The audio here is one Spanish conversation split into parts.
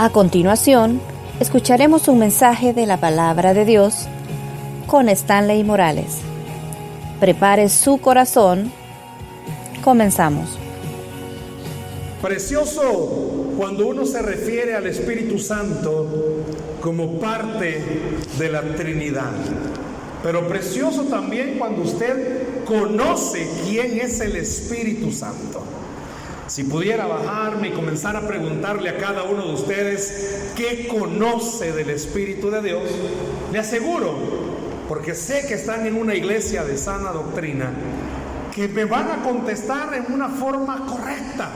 A continuación, escucharemos un mensaje de la palabra de Dios con Stanley Morales. Prepare su corazón. Comenzamos. Precioso cuando uno se refiere al Espíritu Santo como parte de la Trinidad. Pero precioso también cuando usted conoce quién es el Espíritu Santo. Si pudiera bajarme y comenzar a preguntarle a cada uno de ustedes qué conoce del Espíritu de Dios, le aseguro, porque sé que están en una iglesia de sana doctrina, que me van a contestar en una forma correcta.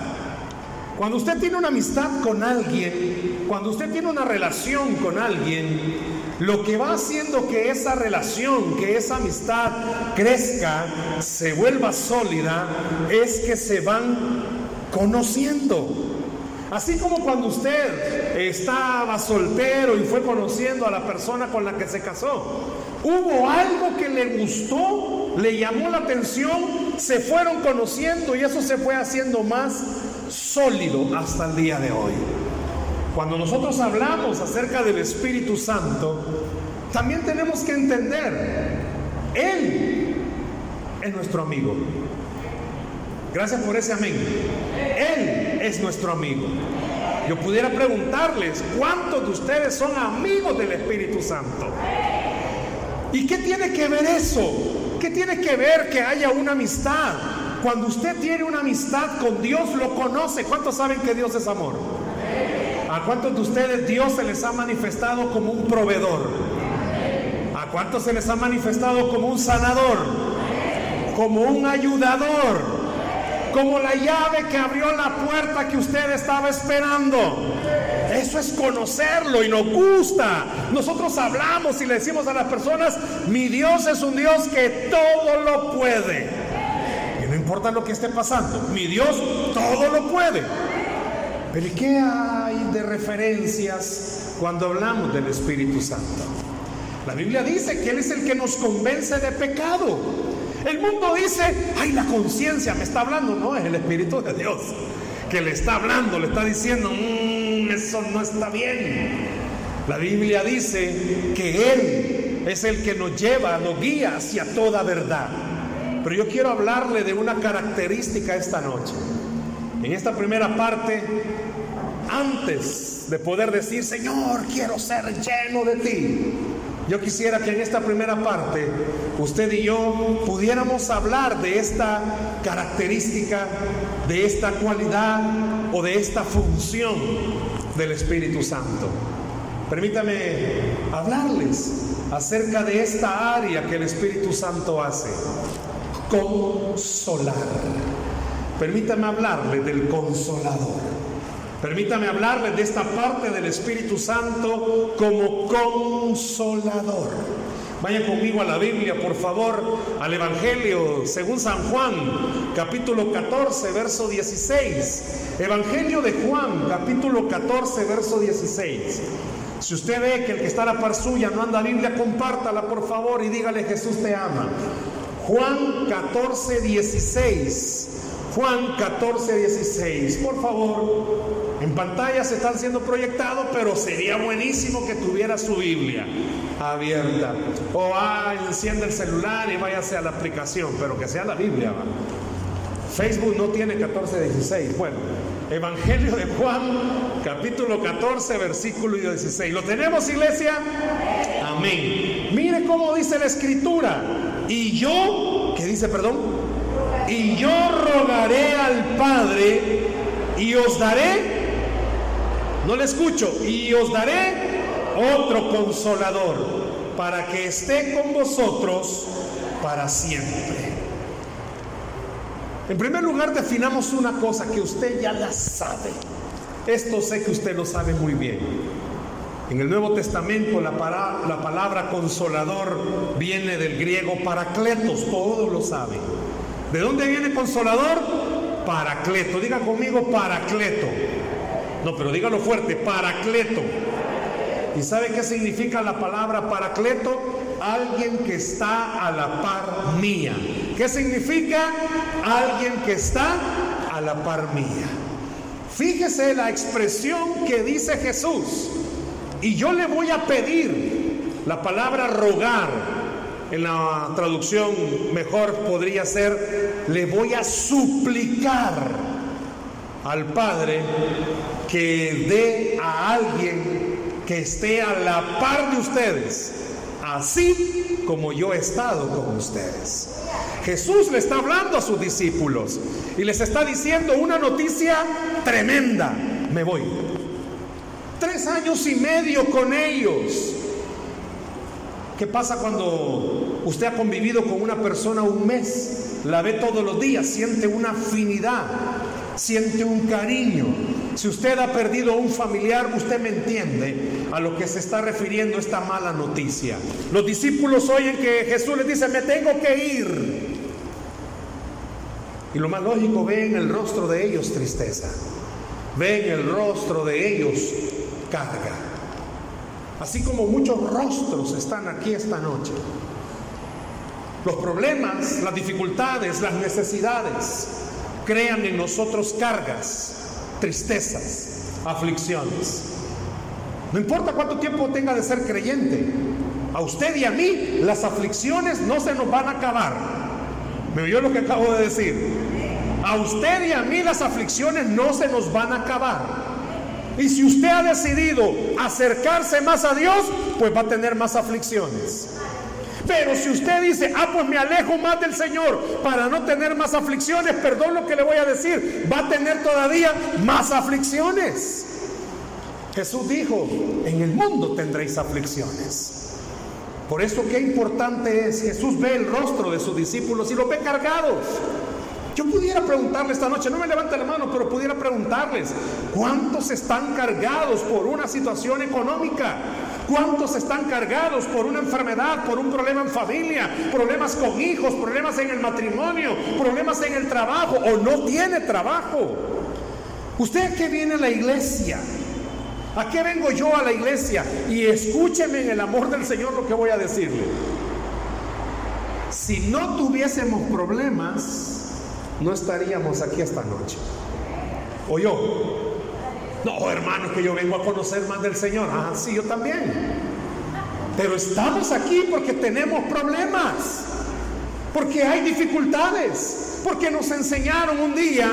Cuando usted tiene una amistad con alguien, cuando usted tiene una relación con alguien, lo que va haciendo que esa relación, que esa amistad crezca, se vuelva sólida, es que se van conociendo. Así como cuando usted estaba soltero y fue conociendo a la persona con la que se casó, hubo algo que le gustó, le llamó la atención, se fueron conociendo y eso se fue haciendo más sólido hasta el día de hoy. Cuando nosotros hablamos acerca del Espíritu Santo, también tenemos que entender, Él es nuestro amigo. Gracias por ese amén. Él es nuestro amigo. Yo pudiera preguntarles, ¿cuántos de ustedes son amigos del Espíritu Santo? ¿Y qué tiene que ver eso? ¿Qué tiene que ver que haya una amistad? Cuando usted tiene una amistad con Dios, lo conoce. ¿Cuántos saben que Dios es amor? ¿A cuántos de ustedes Dios se les ha manifestado como un proveedor? ¿A cuántos se les ha manifestado como un sanador? Como un ayudador como la llave que abrió la puerta que usted estaba esperando. Eso es conocerlo y nos gusta. Nosotros hablamos y le decimos a las personas, mi Dios es un Dios que todo lo puede. Y no importa lo que esté pasando, mi Dios todo lo puede. Pero ¿qué hay de referencias cuando hablamos del Espíritu Santo? La Biblia dice que Él es el que nos convence de pecado. El mundo dice, ay, la conciencia me está hablando. No, es el Espíritu de Dios que le está hablando, le está diciendo, mm, eso no está bien. La Biblia dice que Él es el que nos lleva, nos guía hacia toda verdad. Pero yo quiero hablarle de una característica esta noche. En esta primera parte, antes de poder decir, Señor, quiero ser lleno de ti, yo quisiera que en esta primera parte usted y yo pudiéramos hablar de esta característica, de esta cualidad o de esta función del Espíritu Santo. Permítame hablarles acerca de esta área que el Espíritu Santo hace. Consolar. Permítame hablarle del consolador. Permítame hablarles de esta parte del Espíritu Santo como consolador. Vayan conmigo a la Biblia, por favor, al Evangelio según San Juan, capítulo 14, verso 16. Evangelio de Juan, capítulo 14, verso 16. Si usted ve que el que está a la par suya no anda Biblia, compártala por favor y dígale Jesús te ama. Juan 14, 16. Juan 14, 16. Por favor, en pantalla se están siendo proyectados, pero sería buenísimo que tuviera su Biblia abierta. O ah, enciende el celular y váyase a la aplicación, pero que sea la Biblia. Facebook no tiene 14, 16. Bueno, Evangelio de Juan, capítulo 14, versículo 16. ¿Lo tenemos, iglesia? Amén. Mire cómo dice la escritura. Y yo, ¿qué dice, perdón? Y yo rogaré al Padre y os daré no le escucho. Y os daré otro consolador para que esté con vosotros para siempre. En primer lugar, definamos una cosa que usted ya la sabe. Esto sé que usted lo sabe muy bien. En el Nuevo Testamento la, la palabra consolador viene del griego paracletos, todos lo saben. ¿De dónde viene consolador? Paracleto. Diga conmigo paracleto. No, pero dígalo fuerte, paracleto. ¿Y sabe qué significa la palabra paracleto? Alguien que está a la par mía. ¿Qué significa? Alguien que está a la par mía. Fíjese la expresión que dice Jesús. Y yo le voy a pedir la palabra rogar. En la traducción mejor podría ser, le voy a suplicar al Padre que dé a alguien que esté a la par de ustedes, así como yo he estado con ustedes. Jesús le está hablando a sus discípulos y les está diciendo una noticia tremenda. Me voy. Tres años y medio con ellos. ¿Qué pasa cuando usted ha convivido con una persona un mes? La ve todos los días, siente una afinidad, siente un cariño. Si usted ha perdido a un familiar, usted me entiende a lo que se está refiriendo esta mala noticia. Los discípulos oyen que Jesús les dice, me tengo que ir. Y lo más lógico, ve en el rostro de ellos tristeza. Ve en el rostro de ellos carga. Así como muchos rostros están aquí esta noche. Los problemas, las dificultades, las necesidades crean en nosotros cargas, tristezas, aflicciones. No importa cuánto tiempo tenga de ser creyente, a usted y a mí las aflicciones no se nos van a acabar. ¿Me oyó lo que acabo de decir? A usted y a mí las aflicciones no se nos van a acabar. Y si usted ha decidido acercarse más a Dios, pues va a tener más aflicciones. Pero si usted dice, ah, pues me alejo más del Señor para no tener más aflicciones, perdón lo que le voy a decir, va a tener todavía más aflicciones. Jesús dijo, en el mundo tendréis aflicciones. Por eso qué importante es, Jesús ve el rostro de sus discípulos y los ve cargados. Yo pudiera preguntarle esta noche, no me levante la mano, pero pudiera preguntarles, ¿cuántos están cargados por una situación económica? ¿Cuántos están cargados por una enfermedad, por un problema en familia, problemas con hijos, problemas en el matrimonio, problemas en el trabajo o no tiene trabajo? ¿Usted qué viene a la iglesia? ¿A qué vengo yo a la iglesia? Y escúcheme en el amor del Señor lo que voy a decirle. Si no tuviésemos problemas, no estaríamos aquí esta noche. ¿O yo? No, hermano, que yo vengo a conocer más del Señor. Ah, sí, yo también. Pero estamos aquí porque tenemos problemas, porque hay dificultades, porque nos enseñaron un día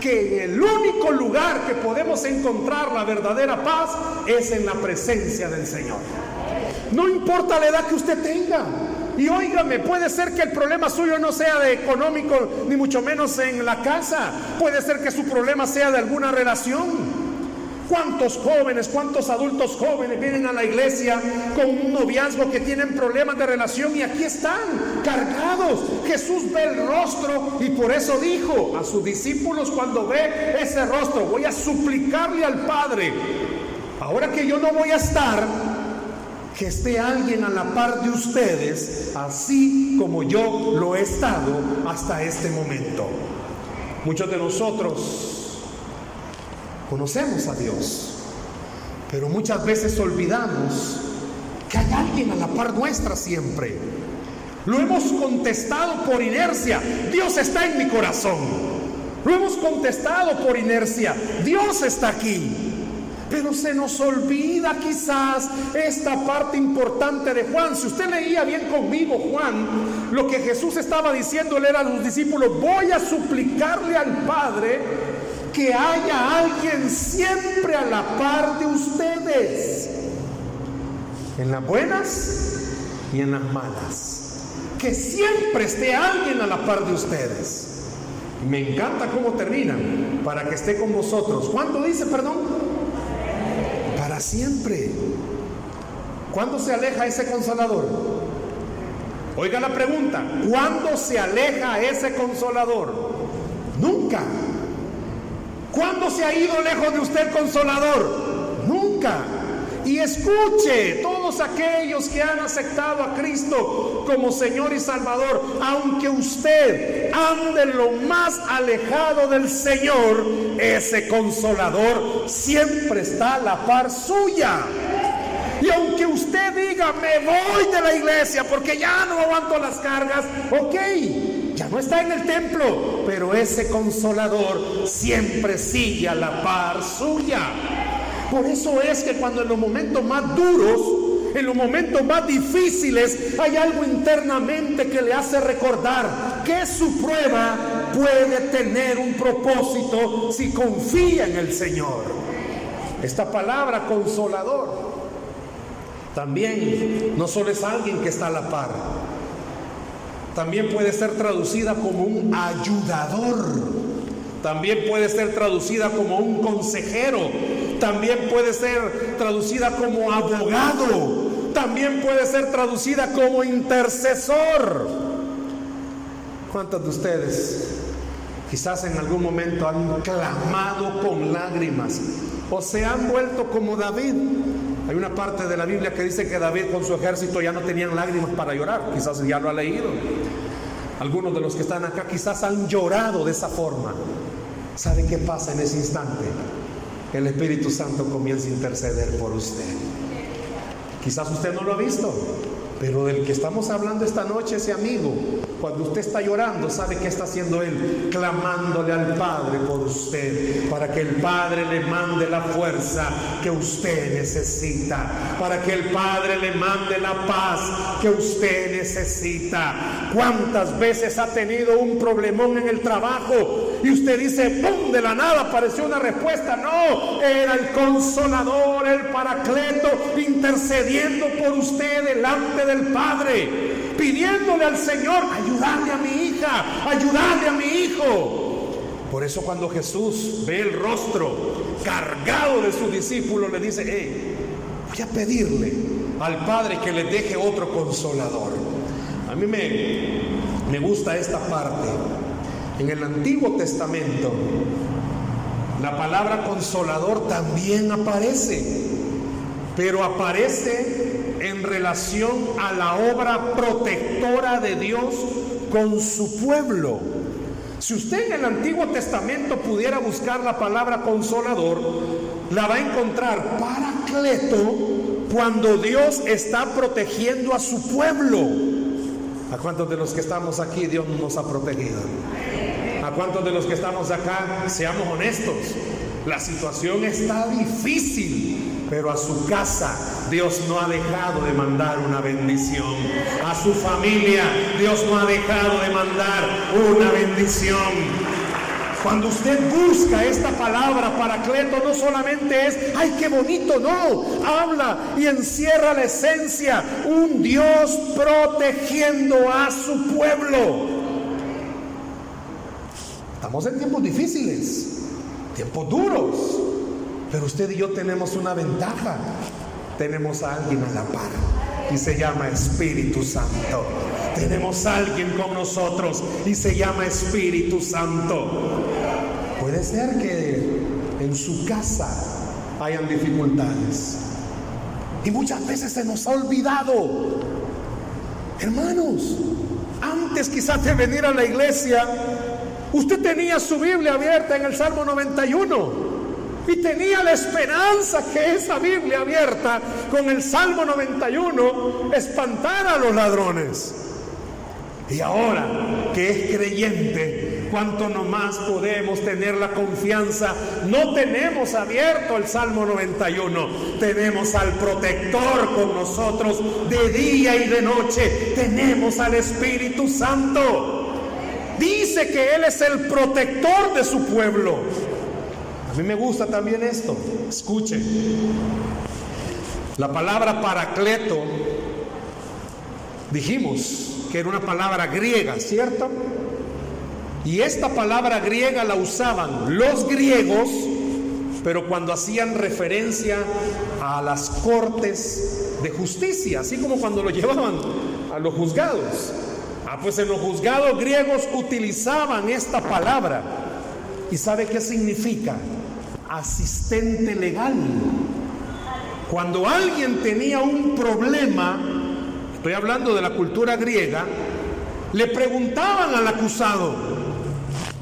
que el único lugar que podemos encontrar la verdadera paz es en la presencia del Señor. No importa la edad que usted tenga, y óigame, puede ser que el problema suyo no sea de económico, ni mucho menos en la casa. Puede ser que su problema sea de alguna relación. ¿Cuántos jóvenes, cuántos adultos jóvenes vienen a la iglesia con un noviazgo que tienen problemas de relación y aquí están cargados? Jesús ve el rostro y por eso dijo a sus discípulos cuando ve ese rostro, voy a suplicarle al Padre, ahora que yo no voy a estar, que esté alguien a la par de ustedes, así como yo lo he estado hasta este momento. Muchos de nosotros conocemos a Dios, pero muchas veces olvidamos que hay alguien a la par nuestra siempre. Lo hemos contestado por inercia. Dios está en mi corazón. Lo hemos contestado por inercia. Dios está aquí. Pero se nos olvida quizás esta parte importante de Juan. Si usted leía bien conmigo, Juan, lo que Jesús estaba diciéndole era a los discípulos, voy a suplicarle al Padre que haya alguien siempre a la par de ustedes, en las buenas y en las malas. Que siempre esté alguien a la par de ustedes. Me encanta cómo termina, para que esté con vosotros. ¿Cuánto dice, perdón? Siempre. ¿Cuándo se aleja ese consolador? Oiga la pregunta, ¿cuándo se aleja ese consolador? Nunca. ¿Cuándo se ha ido lejos de usted consolador? Nunca. Y escuche, todos aquellos que han aceptado a Cristo como Señor y Salvador, aunque usted ande lo más alejado del Señor, ese consolador siempre está a la par suya. Y aunque usted diga, me voy de la iglesia porque ya no aguanto las cargas, ok, ya no está en el templo, pero ese consolador siempre sigue a la par suya. Por eso es que cuando en los momentos más duros, en los momentos más difíciles, hay algo internamente que le hace recordar que su prueba puede tener un propósito si confía en el Señor. Esta palabra consolador también no solo es alguien que está a la par, también puede ser traducida como un ayudador. También puede ser traducida como un consejero. También puede ser traducida como abogado. También puede ser traducida como intercesor. ¿Cuántos de ustedes quizás en algún momento han clamado con lágrimas o se han vuelto como David? Hay una parte de la Biblia que dice que David con su ejército ya no tenían lágrimas para llorar. Quizás ya lo ha leído. Algunos de los que están acá quizás han llorado de esa forma. ¿Sabe qué pasa en ese instante? El Espíritu Santo comienza a interceder por usted. Quizás usted no lo ha visto, pero del que estamos hablando esta noche, ese amigo, cuando usted está llorando, ¿sabe qué está haciendo él? Clamándole al Padre por usted, para que el Padre le mande la fuerza que usted necesita, para que el Padre le mande la paz que usted necesita. ¿Cuántas veces ha tenido un problemón en el trabajo y usted dice, ¡pum! De la nada apareció una respuesta. No, era el consolador, el paracleto, intercediendo por usted delante del Padre pidiéndole al Señor, ayudarle a mi hija, ayudarle a mi hijo. Por eso cuando Jesús ve el rostro cargado de su discípulo, le dice, hey, voy a pedirle al Padre que le deje otro consolador. A mí me, me gusta esta parte. En el Antiguo Testamento, la palabra consolador también aparece, pero aparece en relación a la obra protectora de Dios con su pueblo. Si usted en el Antiguo Testamento pudiera buscar la palabra consolador, la va a encontrar paracleto cuando Dios está protegiendo a su pueblo. ¿A cuántos de los que estamos aquí Dios nos ha protegido? ¿A cuántos de los que estamos acá, seamos honestos, la situación está difícil, pero a su casa Dios no ha dejado de mandar una bendición. A su familia Dios no ha dejado de mandar una bendición. Cuando usted busca esta palabra paracleto, no solamente es, ay, qué bonito, no, habla y encierra la esencia, un Dios protegiendo a su pueblo. Estamos en tiempos difíciles tiempos duros. Pero usted y yo tenemos una ventaja. Tenemos a alguien a la par y se llama Espíritu Santo. Tenemos a alguien con nosotros y se llama Espíritu Santo. Puede ser que en su casa hayan dificultades. Y muchas veces se nos ha olvidado. Hermanos, antes quizás de venir a la iglesia, Usted tenía su Biblia abierta en el Salmo 91 y tenía la esperanza que esa Biblia abierta con el Salmo 91 espantara a los ladrones. Y ahora que es creyente, cuanto nomás podemos tener la confianza. No tenemos abierto el Salmo 91, tenemos al protector con nosotros de día y de noche, tenemos al Espíritu Santo. Dice que Él es el protector de su pueblo. A mí me gusta también esto. Escuche. La palabra paracleto, dijimos que era una palabra griega, ¿cierto? Y esta palabra griega la usaban los griegos, pero cuando hacían referencia a las cortes de justicia, así como cuando lo llevaban a los juzgados. Ah, pues en los juzgados griegos utilizaban esta palabra. ¿Y sabe qué significa? Asistente legal. Cuando alguien tenía un problema, estoy hablando de la cultura griega, le preguntaban al acusado,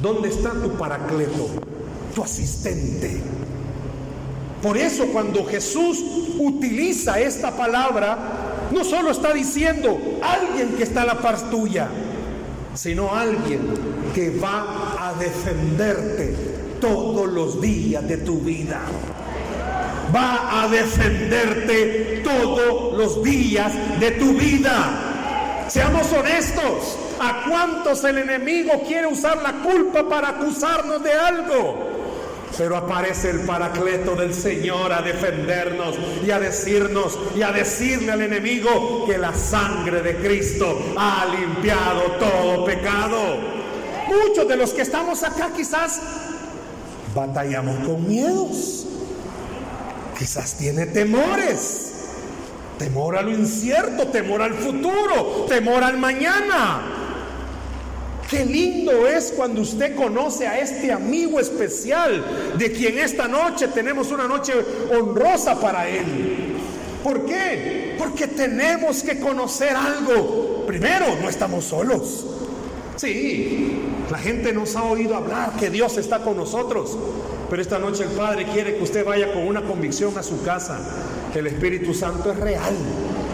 ¿dónde está tu paracleto, tu asistente? Por eso cuando Jesús utiliza esta palabra, no solo está diciendo alguien que está a la par tuya, sino alguien que va a defenderte todos los días de tu vida. Va a defenderte todos los días de tu vida. Seamos honestos. ¿A cuántos el enemigo quiere usar la culpa para acusarnos de algo? Pero aparece el paracleto del Señor a defendernos y a decirnos y a decirle al enemigo que la sangre de Cristo ha limpiado todo pecado. Muchos de los que estamos acá quizás batallamos con miedos. Quizás tiene temores. Temor a lo incierto, temor al futuro, temor al mañana. Qué lindo es cuando usted conoce a este amigo especial de quien esta noche tenemos una noche honrosa para él. ¿Por qué? Porque tenemos que conocer algo. Primero, no estamos solos. Sí, la gente nos ha oído hablar que Dios está con nosotros, pero esta noche el Padre quiere que usted vaya con una convicción a su casa. El Espíritu Santo es real.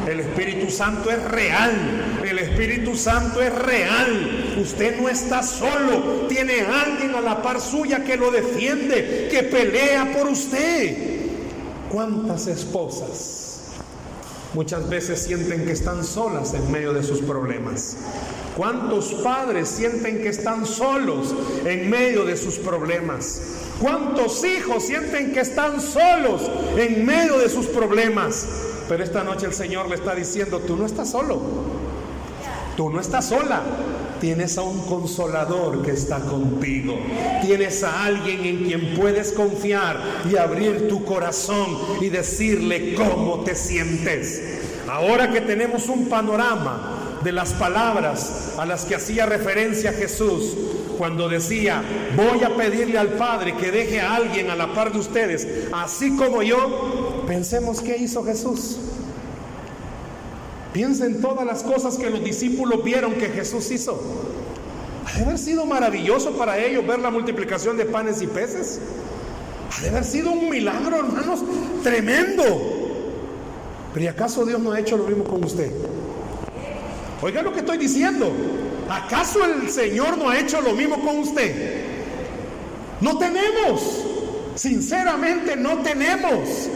El Espíritu Santo es real. El Espíritu Santo es real. Usted no está solo. Tiene alguien a la par suya que lo defiende, que pelea por usted. ¿Cuántas esposas muchas veces sienten que están solas en medio de sus problemas? ¿Cuántos padres sienten que están solos en medio de sus problemas? ¿Cuántos hijos sienten que están solos en medio de sus problemas? Pero esta noche el Señor le está diciendo, tú no estás solo, tú no estás sola. Tienes a un consolador que está contigo. Tienes a alguien en quien puedes confiar y abrir tu corazón y decirle cómo te sientes. Ahora que tenemos un panorama de las palabras a las que hacía referencia Jesús cuando decía, voy a pedirle al Padre que deje a alguien a la par de ustedes, así como yo, pensemos qué hizo Jesús. Piensen todas las cosas que los discípulos vieron que Jesús hizo. Ha de haber sido maravilloso para ellos ver la multiplicación de panes y peces. Ha de haber sido un milagro, hermanos, tremendo. Pero ¿y acaso Dios no ha hecho lo mismo con usted? Oiga lo que estoy diciendo. ¿Acaso el Señor no ha hecho lo mismo con usted? No tenemos. Sinceramente no tenemos.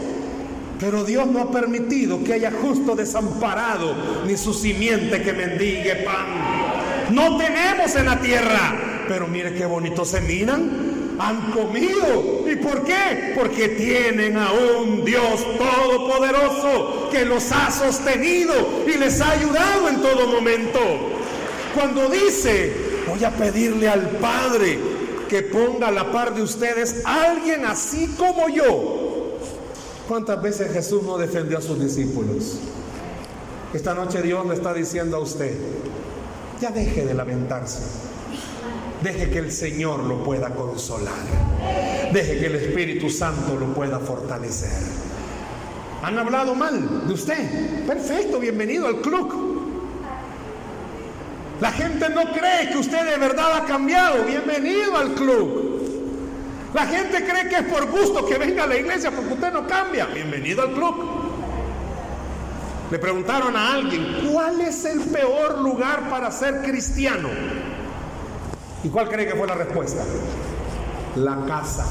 Pero Dios no ha permitido que haya justo desamparado ni su simiente que mendigue pan. No tenemos en la tierra. Pero mire qué bonito se miran han comido. ¿Y por qué? Porque tienen a un Dios todopoderoso que los ha sostenido y les ha ayudado en todo momento. Cuando dice, voy a pedirle al Padre que ponga a la par de ustedes alguien así como yo. ¿Cuántas veces Jesús no defendió a sus discípulos? Esta noche Dios le está diciendo a usted, ya deje de lamentarse. Deje que el Señor lo pueda consolar. Deje que el Espíritu Santo lo pueda fortalecer. ¿Han hablado mal de usted? Perfecto, bienvenido al club. La gente no cree que usted de verdad ha cambiado. Bienvenido al club. La gente cree que es por gusto que venga a la iglesia porque usted no cambia. Bienvenido al club. Le preguntaron a alguien, ¿cuál es el peor lugar para ser cristiano? ¿Y cuál cree que fue la respuesta? La casa.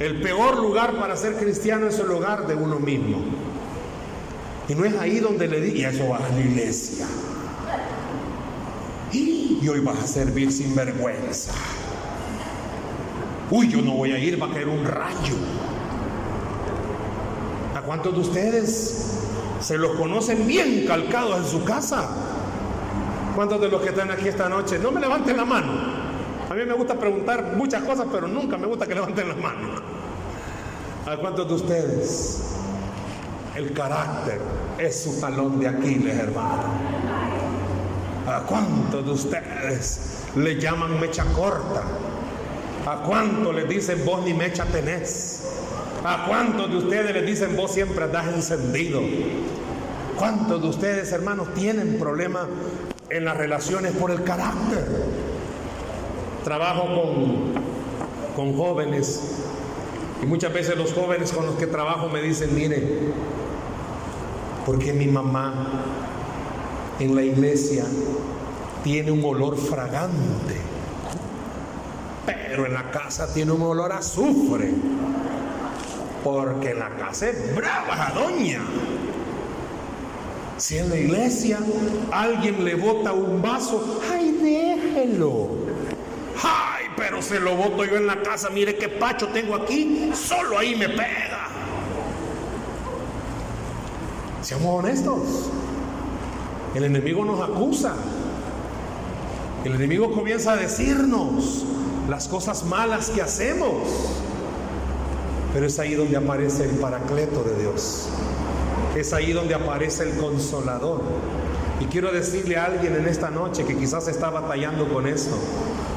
El peor lugar para ser cristiano es el hogar de uno mismo. Y no es ahí donde le di, y eso va a la iglesia. Y hoy vas a servir sin vergüenza. Uy, yo no voy a ir, va a caer un rayo. ¿A cuántos de ustedes se los conocen bien calcados en su casa? ¿Cuántos de los que están aquí esta noche? No me levanten la mano. A mí me gusta preguntar muchas cosas, pero nunca me gusta que levanten la mano. ¿A cuántos de ustedes el carácter es su talón de Aquiles, hermano? ¿A cuántos de ustedes le llaman mecha corta? ¿A cuántos le dicen vos ni mecha tenés? ¿A cuántos de ustedes le dicen vos siempre andás encendido? ¿Cuántos de ustedes, hermanos, tienen problemas en las relaciones por el carácter. Trabajo con, con jóvenes y muchas veces los jóvenes con los que trabajo me dicen, mire, porque mi mamá en la iglesia tiene un olor fragante, pero en la casa tiene un olor a azufre, porque en la casa es brava doña. Si en la iglesia alguien le bota un vaso, ay, déjelo. Ay, pero se lo boto yo en la casa, mire qué pacho tengo aquí, solo ahí me pega. Seamos honestos. El enemigo nos acusa. El enemigo comienza a decirnos las cosas malas que hacemos. Pero es ahí donde aparece el paracleto de Dios. Es ahí donde aparece el consolador. Y quiero decirle a alguien en esta noche que quizás está batallando con eso.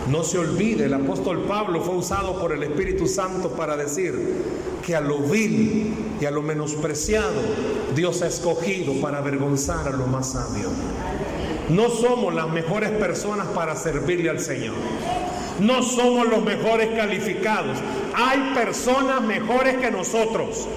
No se olvide, el apóstol Pablo fue usado por el Espíritu Santo para decir que a lo vil y a lo menospreciado Dios ha escogido para avergonzar a lo más sabio. No somos las mejores personas para servirle al Señor. No somos los mejores calificados. Hay personas mejores que nosotros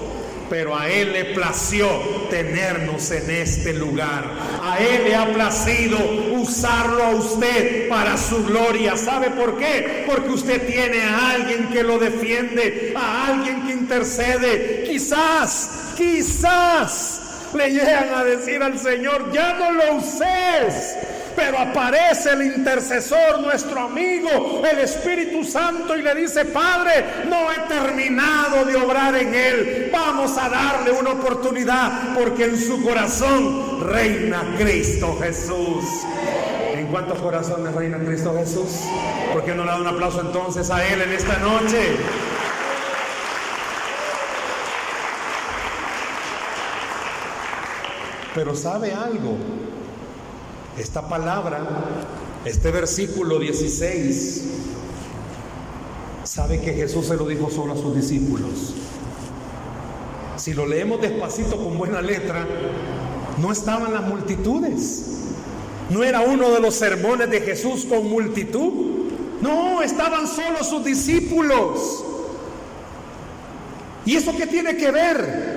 pero a Él le plació tenernos en este lugar. A Él le ha placido usarlo a usted para su gloria. ¿Sabe por qué? Porque usted tiene a alguien que lo defiende, a alguien que intercede. Quizás, quizás le llegan a decir al Señor, ya no lo uses pero aparece el intercesor, nuestro amigo, el Espíritu Santo, y le dice, Padre, no he terminado de obrar en él. Vamos a darle una oportunidad, porque en su corazón reina Cristo Jesús. ¿En cuántos corazones reina Cristo Jesús? ¿Por qué no le da un aplauso entonces a Él en esta noche? Pero sabe algo, esta palabra, este versículo 16, sabe que Jesús se lo dijo solo a sus discípulos. Si lo leemos despacito con buena letra, no estaban las multitudes. No era uno de los sermones de Jesús con multitud. No, estaban solo sus discípulos. ¿Y eso qué tiene que ver?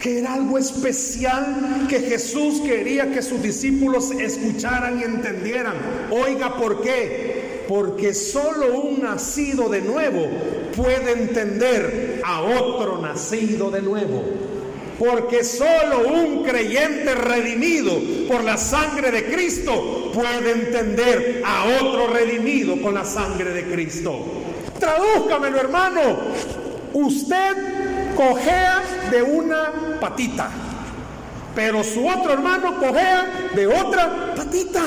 Que era algo especial que Jesús quería que sus discípulos escucharan y entendieran. Oiga, ¿por qué? Porque solo un nacido de nuevo puede entender a otro nacido de nuevo. Porque solo un creyente redimido por la sangre de Cristo puede entender a otro redimido con la sangre de Cristo. Tradúzcamelo, hermano. Usted cojea de una patita, pero su otro hermano cojea de otra patita.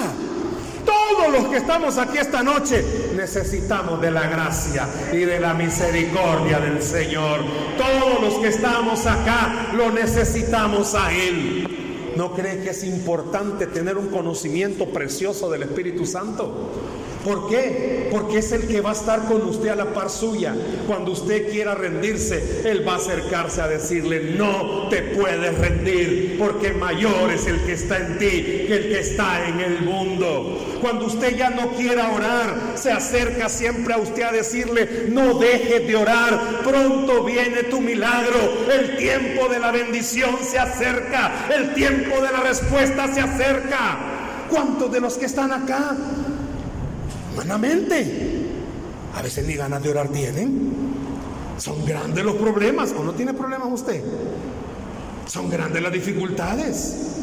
Todos los que estamos aquí esta noche necesitamos de la gracia y de la misericordia del Señor. Todos los que estamos acá lo necesitamos a Él. ¿No cree que es importante tener un conocimiento precioso del Espíritu Santo? ¿Por qué? Porque es el que va a estar con usted a la par suya. Cuando usted quiera rendirse, Él va a acercarse a decirle, no te puedes rendir, porque mayor es el que está en ti que el que está en el mundo. Cuando usted ya no quiera orar, se acerca siempre a usted a decirle, no dejes de orar, pronto viene tu milagro, el tiempo de la bendición se acerca, el tiempo de la respuesta se acerca. ¿Cuántos de los que están acá humanamente. A veces ni ganas de orar tienen. Son grandes los problemas. ¿O no tiene problemas usted? Son grandes las dificultades.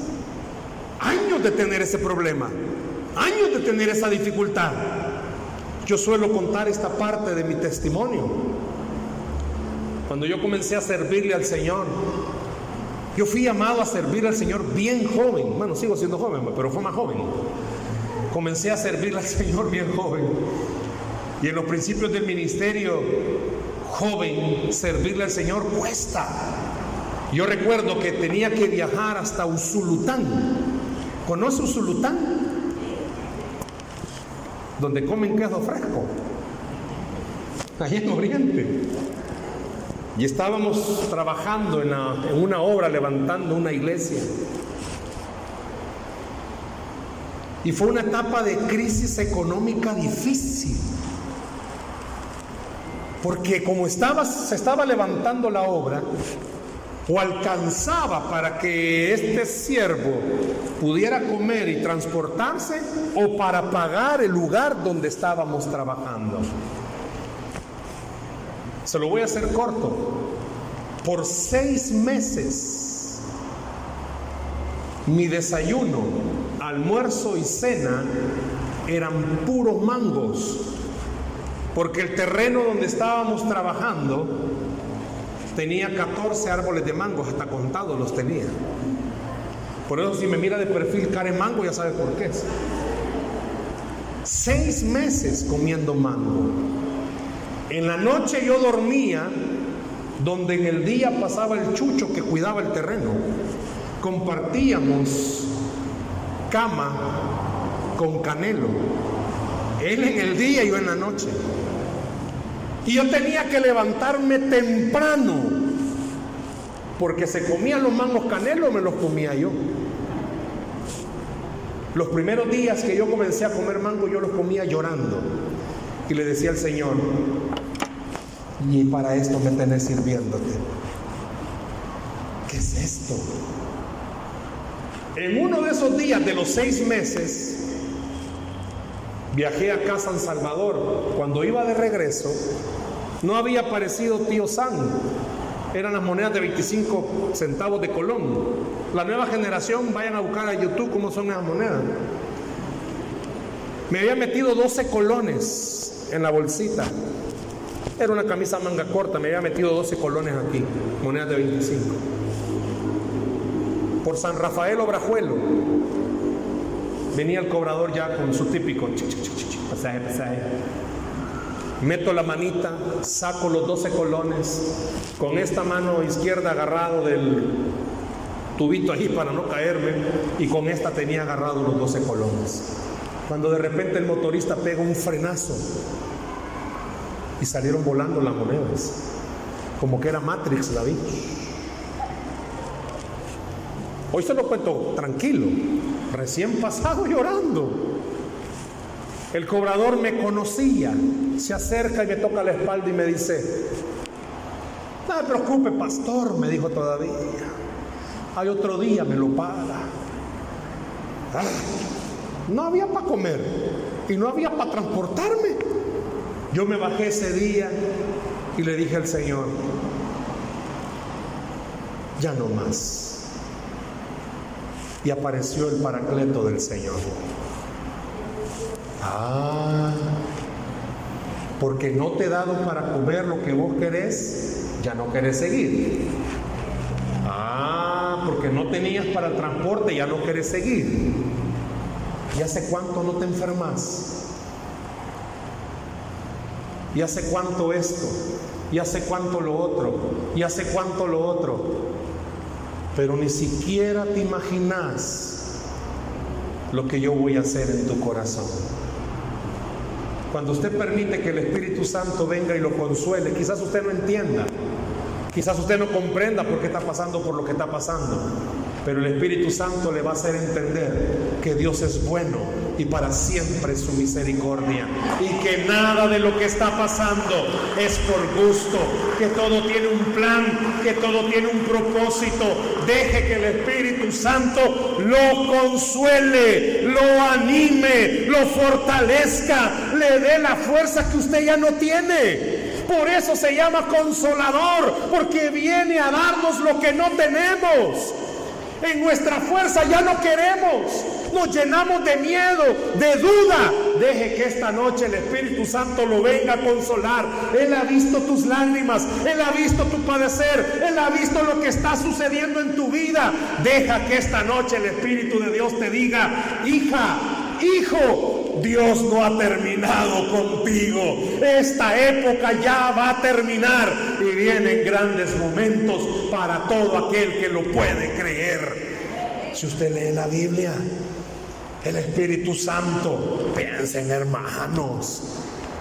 Años de tener ese problema. Años de tener esa dificultad. Yo suelo contar esta parte de mi testimonio. Cuando yo comencé a servirle al Señor, yo fui llamado a servir al Señor bien joven. Bueno, sigo siendo joven, pero fue más joven comencé a servirle al Señor bien joven. Y en los principios del ministerio, joven, servirle al Señor cuesta. Yo recuerdo que tenía que viajar hasta Usulután. ¿Conoce Usulután? Donde comen queso fresco. Allí en Oriente. Y estábamos trabajando en una obra, levantando una iglesia. Y fue una etapa de crisis económica difícil. Porque como estaba, se estaba levantando la obra, o alcanzaba para que este siervo pudiera comer y transportarse o para pagar el lugar donde estábamos trabajando. Se lo voy a hacer corto. Por seis meses mi desayuno, almuerzo y cena eran puros mangos, porque el terreno donde estábamos trabajando tenía 14 árboles de mango, hasta contados los tenía. Por eso si me mira de perfil Karen Mango ya sabe por qué es. Seis meses comiendo mango. En la noche yo dormía donde en el día pasaba el chucho que cuidaba el terreno. Compartíamos cama con canelo. Él en el día y yo en la noche. Y yo tenía que levantarme temprano, porque se comían los mangos canelos, me los comía yo. Los primeros días que yo comencé a comer mango, yo los comía llorando. Y le decía al Señor, y para esto me tenés sirviéndote. ¿Qué es esto? En uno de esos días de los seis meses, viajé acá a San Salvador. Cuando iba de regreso, no había aparecido tío San. Eran las monedas de 25 centavos de Colón. La nueva generación, vayan a buscar a YouTube cómo son esas monedas. Me había metido 12 colones en la bolsita. Era una camisa manga corta, me había metido 12 colones aquí, monedas de 25. Por San Rafael Obrajuelo, venía el cobrador ya con su típico pasaje, pasaje. Meto la manita, saco los 12 colones, con esta mano izquierda agarrado del tubito ahí para no caerme, y con esta tenía agarrado los 12 colones. Cuando de repente el motorista pega un frenazo y salieron volando las monedas, como que era Matrix la vi. Hoy se lo cuento tranquilo, recién pasado llorando. El cobrador me conocía, se acerca y me toca la espalda y me dice, no me preocupe, pastor, me dijo todavía, hay otro día, me lo paga. Ah, no había para comer y no había para transportarme. Yo me bajé ese día y le dije al Señor, ya no más. Y apareció el paracleto del Señor. Ah, porque no te he dado para comer lo que vos querés, ya no querés seguir. Ah, porque no tenías para el transporte, ya no querés seguir. ¿Y hace cuánto no te enfermas? ¿Y hace cuánto esto? ¿Y hace cuánto lo otro? ¿Y hace cuánto lo otro? Pero ni siquiera te imaginas lo que yo voy a hacer en tu corazón. Cuando usted permite que el Espíritu Santo venga y lo consuele, quizás usted no entienda, quizás usted no comprenda por qué está pasando por lo que está pasando, pero el Espíritu Santo le va a hacer entender que Dios es bueno y para siempre su misericordia. Y que nada de lo que está pasando es por gusto, que todo tiene un plan, que todo tiene un propósito. Deje que el Espíritu Santo lo consuele, lo anime, lo fortalezca, le dé la fuerza que usted ya no tiene. Por eso se llama consolador, porque viene a darnos lo que no tenemos. En nuestra fuerza ya no queremos. Nos llenamos de miedo, de duda. Deje que esta noche el Espíritu Santo lo venga a consolar. Él ha visto tus lágrimas. Él ha visto tu padecer. Él ha visto lo que está sucediendo en tu vida. Deja que esta noche el Espíritu de Dios te diga, hija, hijo, Dios no ha terminado contigo. Esta época ya va a terminar y vienen grandes momentos para todo aquel que lo puede creer. Si usted lee la Biblia, el Espíritu Santo, piensen hermanos.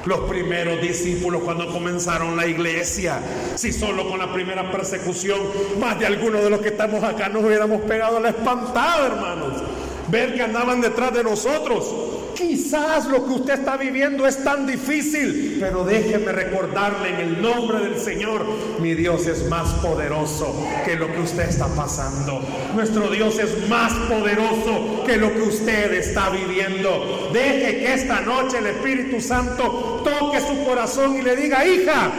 Los primeros discípulos cuando comenzaron la iglesia, si solo con la primera persecución, más de algunos de los que estamos acá nos hubiéramos pegado la espantada, hermanos. Ver que andaban detrás de nosotros Quizás lo que usted está viviendo es tan difícil, pero déjeme recordarle en el nombre del Señor, mi Dios es más poderoso que lo que usted está pasando. Nuestro Dios es más poderoso que lo que usted está viviendo. Deje que esta noche el Espíritu Santo toque su corazón y le diga, hija,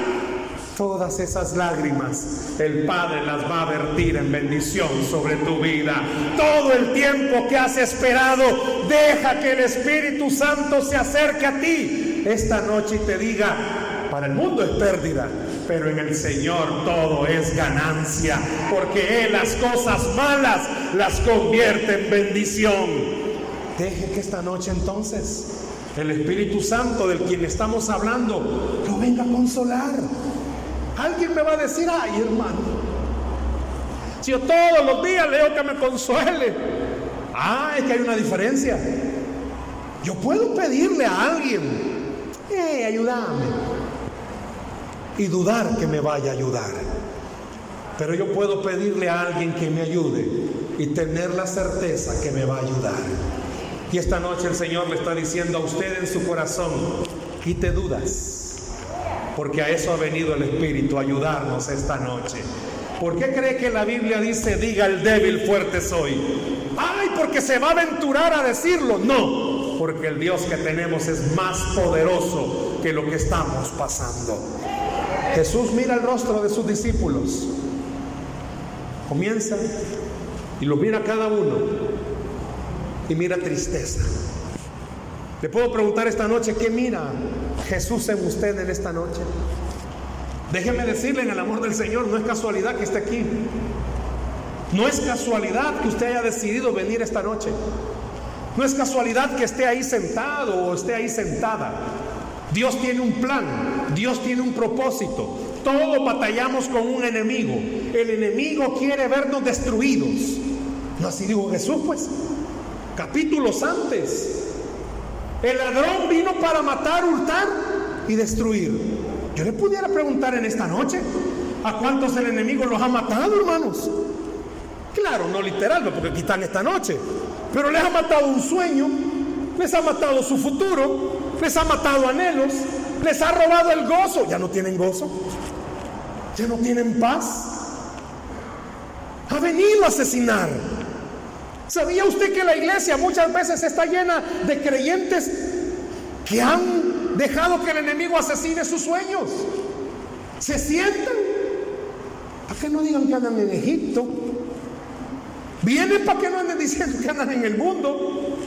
Todas esas lágrimas el Padre las va a vertir en bendición sobre tu vida. Todo el tiempo que has esperado, deja que el Espíritu Santo se acerque a ti esta noche y te diga, para el mundo es pérdida, pero en el Señor todo es ganancia, porque Él las cosas malas las convierte en bendición. Deje que esta noche entonces el Espíritu Santo del quien estamos hablando lo venga a consolar. Alguien me va a decir, ay hermano, si yo todos los días leo que me consuele. Ah, es que hay una diferencia. Yo puedo pedirle a alguien, ayúdame. Y dudar que me vaya a ayudar. Pero yo puedo pedirle a alguien que me ayude y tener la certeza que me va a ayudar. Y esta noche el Señor le está diciendo a usted en su corazón, quite dudas porque a eso ha venido el Espíritu, a ayudarnos esta noche. ¿Por qué cree que la Biblia dice, diga el débil, fuerte soy? Ay, porque se va a aventurar a decirlo. No, porque el Dios que tenemos es más poderoso que lo que estamos pasando. Jesús mira el rostro de sus discípulos. Comienza y lo mira cada uno. Y mira tristeza. Le puedo preguntar esta noche, ¿qué mira Jesús en usted en esta noche? Déjeme decirle en el amor del Señor, no es casualidad que esté aquí. No es casualidad que usted haya decidido venir esta noche. No es casualidad que esté ahí sentado o esté ahí sentada. Dios tiene un plan, Dios tiene un propósito. Todos batallamos con un enemigo. El enemigo quiere vernos destruidos. No así dijo Jesús, pues. Capítulos antes. El ladrón vino para matar, hurtar y destruir. Yo le pudiera preguntar en esta noche, ¿a cuántos el enemigo los ha matado, hermanos? Claro, no literal, porque están esta noche, pero les ha matado un sueño, les ha matado su futuro, les ha matado anhelos, les ha robado el gozo. Ya no tienen gozo, ya no tienen paz. Ha venido a asesinar. ¿Sabía usted que la iglesia muchas veces está llena de creyentes que han dejado que el enemigo asesine sus sueños? Se sientan. ¿Para que no digan que andan en Egipto? Vienen para que no anden diciendo que andan en el mundo.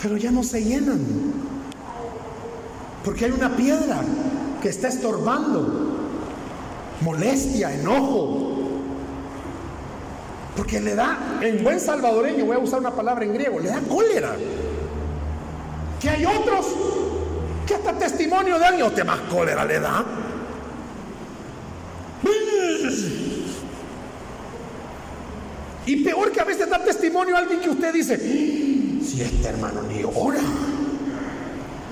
Pero ya no se llenan. Porque hay una piedra que está estorbando. Molestia, enojo, porque le da, en buen salvadoreño, voy a usar una palabra en griego, le da cólera. Que hay otros que hasta testimonio de alguien, te más cólera le da. Y peor que a veces da testimonio a alguien que usted dice, si este hermano ni ora.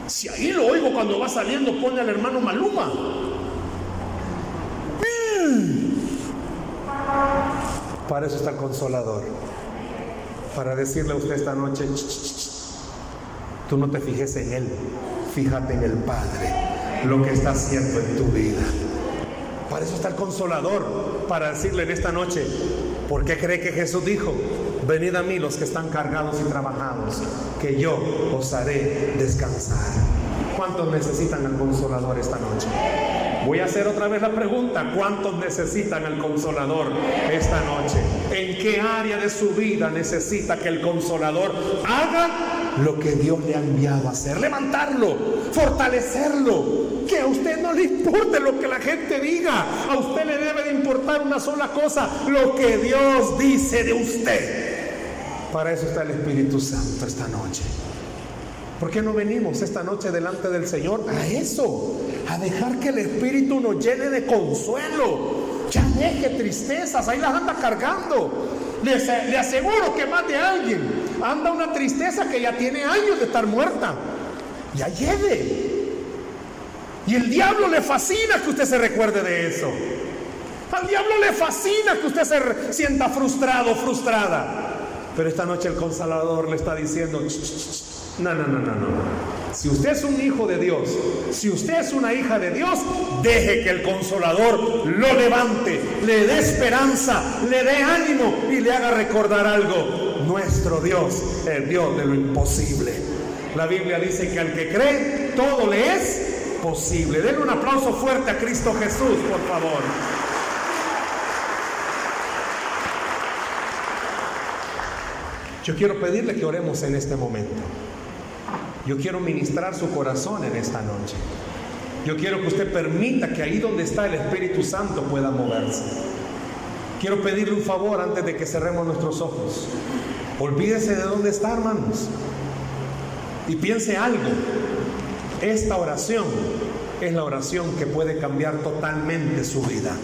Si ahí lo oigo cuando va saliendo, pone al hermano Maluma. Para eso está el consolador. Para decirle a usted esta noche, tú no te fijes en Él, fíjate en el Padre, lo que está haciendo en tu vida. Para eso está el consolador, para decirle en esta noche, ¿por qué cree que Jesús dijo, venid a mí los que están cargados y trabajados, que yo os haré descansar? ¿Cuántos necesitan al consolador esta noche? Voy a hacer otra vez la pregunta, ¿cuántos necesitan el consolador esta noche? ¿En qué área de su vida necesita que el consolador haga lo que Dios le ha enviado a hacer? Levantarlo, fortalecerlo, que a usted no le importe lo que la gente diga, a usted le debe de importar una sola cosa, lo que Dios dice de usted. Para eso está el Espíritu Santo esta noche. ¿Por qué no venimos esta noche delante del Señor a eso? A dejar que el Espíritu nos llene de consuelo. Ya deje tristezas, ahí las anda cargando. Le, aseguro que más de alguien anda una tristeza que ya tiene años de estar muerta. Ya lleve. Y el diablo le fascina que usted se recuerde de eso. Al diablo le fascina que usted se sienta frustrado, frustrada. Pero esta noche el consolador le está diciendo, No, no, no, no, no. Si usted es un hijo de Dios, si usted es una hija de Dios, deje que el consolador lo levante, le dé esperanza, le dé ánimo y le haga recordar algo. Nuestro Dios, el Dios de lo imposible. La Biblia dice que al que cree, todo le es posible. Denle un aplauso fuerte a Cristo Jesús, por favor. Yo quiero pedirle que oremos en este momento. Yo quiero ministrar su corazón en esta noche. Yo quiero que usted permita que ahí donde está el Espíritu Santo pueda moverse. Quiero pedirle un favor antes de que cerremos nuestros ojos. Olvídese de dónde está, hermanos. Y piense algo. Esta oración es la oración que puede cambiar totalmente su vida.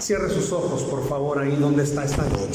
Cierre sus ojos, por favor, ahí donde está esta noche.